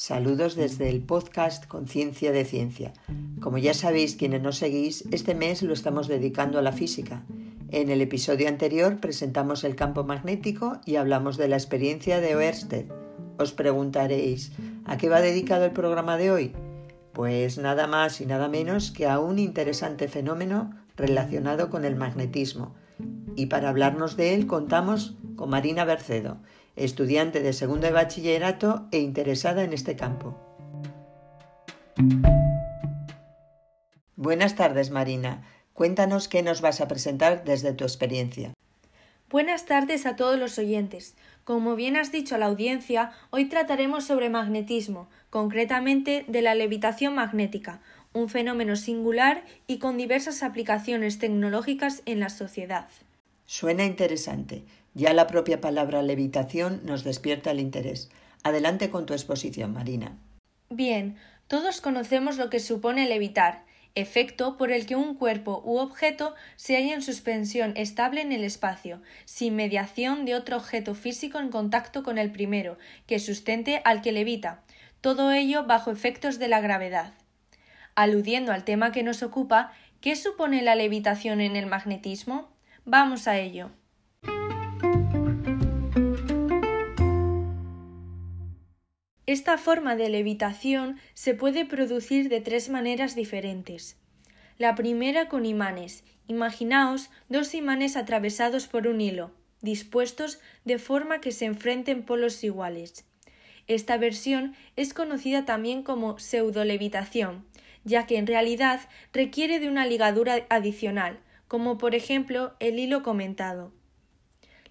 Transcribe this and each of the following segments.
Saludos desde el podcast Conciencia de Ciencia. Como ya sabéis quienes nos seguís, este mes lo estamos dedicando a la física. En el episodio anterior presentamos el campo magnético y hablamos de la experiencia de Oersted. Os preguntaréis, ¿a qué va dedicado el programa de hoy? Pues nada más y nada menos que a un interesante fenómeno relacionado con el magnetismo. Y para hablarnos de él contamos con Marina Bercedo, estudiante de segundo de bachillerato e interesada en este campo. Buenas tardes, Marina. Cuéntanos qué nos vas a presentar desde tu experiencia. Buenas tardes a todos los oyentes. Como bien has dicho a la audiencia, hoy trataremos sobre magnetismo, concretamente de la levitación magnética, un fenómeno singular y con diversas aplicaciones tecnológicas en la sociedad. Suena interesante. Ya la propia palabra levitación nos despierta el interés. Adelante con tu exposición, Marina. Bien, todos conocemos lo que supone levitar, efecto por el que un cuerpo u objeto se halla en suspensión estable en el espacio, sin mediación de otro objeto físico en contacto con el primero, que sustente al que levita, todo ello bajo efectos de la gravedad. Aludiendo al tema que nos ocupa, ¿qué supone la levitación en el magnetismo? Vamos a ello. Esta forma de levitación se puede producir de tres maneras diferentes. La primera con imanes. Imaginaos dos imanes atravesados por un hilo, dispuestos de forma que se enfrenten polos iguales. Esta versión es conocida también como pseudolevitación, ya que en realidad requiere de una ligadura adicional, como por ejemplo el hilo comentado.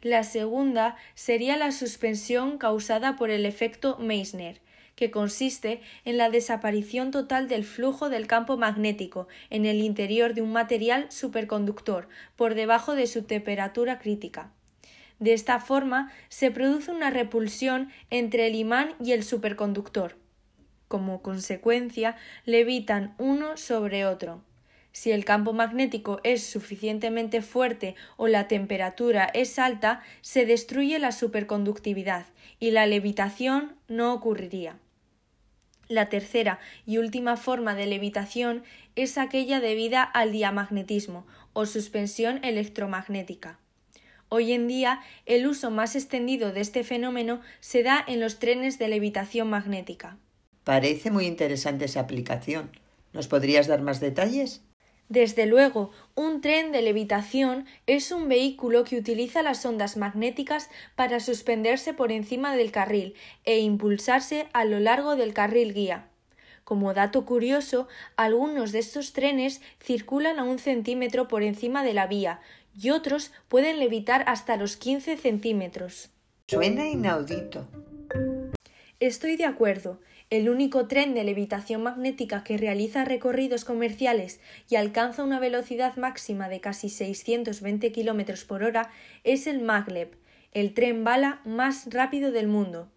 La segunda sería la suspensión causada por el efecto Meissner, que consiste en la desaparición total del flujo del campo magnético en el interior de un material superconductor por debajo de su temperatura crítica. De esta forma se produce una repulsión entre el imán y el superconductor. Como consecuencia, levitan uno sobre otro. Si el campo magnético es suficientemente fuerte o la temperatura es alta, se destruye la superconductividad y la levitación no ocurriría. La tercera y última forma de levitación es aquella debida al diamagnetismo o suspensión electromagnética. Hoy en día el uso más extendido de este fenómeno se da en los trenes de levitación magnética. Parece muy interesante esa aplicación. ¿Nos podrías dar más detalles? Desde luego, un tren de levitación es un vehículo que utiliza las ondas magnéticas para suspenderse por encima del carril e impulsarse a lo largo del carril guía. Como dato curioso, algunos de estos trenes circulan a un centímetro por encima de la vía y otros pueden levitar hasta los 15 centímetros. Suena inaudito. Estoy de acuerdo. El único tren de levitación magnética que realiza recorridos comerciales y alcanza una velocidad máxima de casi 620 km por hora es el Maglev, el tren bala más rápido del mundo.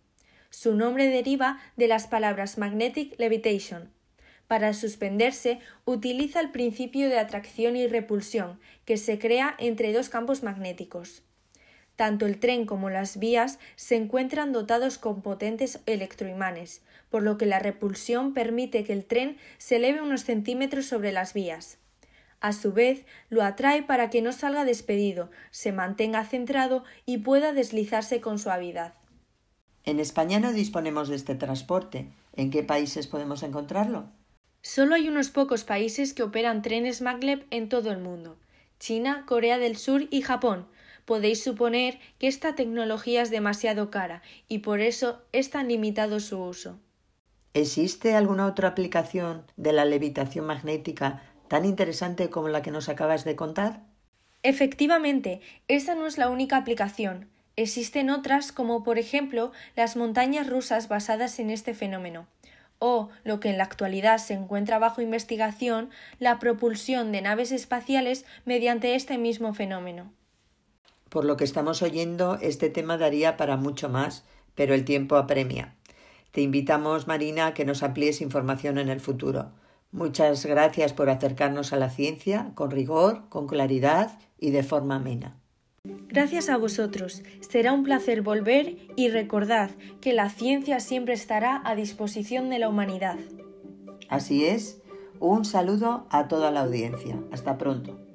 Su nombre deriva de las palabras magnetic levitation. Para suspenderse utiliza el principio de atracción y repulsión que se crea entre dos campos magnéticos. Tanto el tren como las vías se encuentran dotados con potentes electroimanes, por lo que la repulsión permite que el tren se eleve unos centímetros sobre las vías. A su vez, lo atrae para que no salga despedido, se mantenga centrado y pueda deslizarse con suavidad. En España no disponemos de este transporte. ¿En qué países podemos encontrarlo? Solo hay unos pocos países que operan trenes maglev en todo el mundo China, Corea del Sur y Japón, podéis suponer que esta tecnología es demasiado cara y por eso es tan limitado su uso. ¿Existe alguna otra aplicación de la levitación magnética tan interesante como la que nos acabas de contar? Efectivamente, esa no es la única aplicación. Existen otras como por ejemplo las montañas rusas basadas en este fenómeno o, lo que en la actualidad se encuentra bajo investigación, la propulsión de naves espaciales mediante este mismo fenómeno. Por lo que estamos oyendo, este tema daría para mucho más, pero el tiempo apremia. Te invitamos, Marina, a que nos amplíes información en el futuro. Muchas gracias por acercarnos a la ciencia con rigor, con claridad y de forma amena. Gracias a vosotros. Será un placer volver y recordad que la ciencia siempre estará a disposición de la humanidad. Así es. Un saludo a toda la audiencia. Hasta pronto.